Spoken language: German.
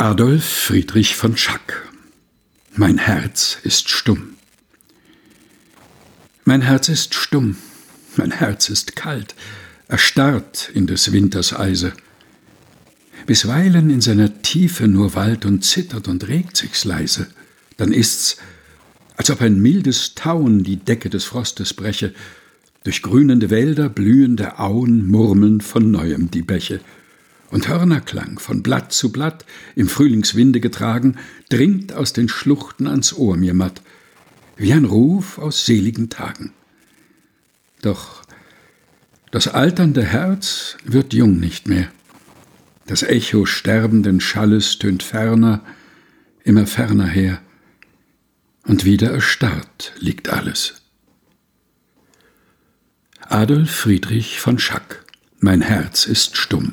Adolf Friedrich von Schack. Mein Herz ist stumm. Mein Herz ist stumm, mein Herz ist kalt, erstarrt in des Winters Eise. Bisweilen in seiner Tiefe nur wallt und zittert und regt sich's leise, dann ist's, als ob ein mildes Tauen die Decke des Frostes breche, durch grünende Wälder, blühende Auen murmeln von neuem die Bäche und Hörnerklang von Blatt zu Blatt, im Frühlingswinde getragen, dringt aus den Schluchten ans Ohr mir matt, wie ein Ruf aus seligen Tagen. Doch das alternde Herz wird jung nicht mehr. Das Echo sterbenden Schalles tönt ferner, immer ferner her, und wieder erstarrt liegt alles. Adolf Friedrich von Schack Mein Herz ist stumm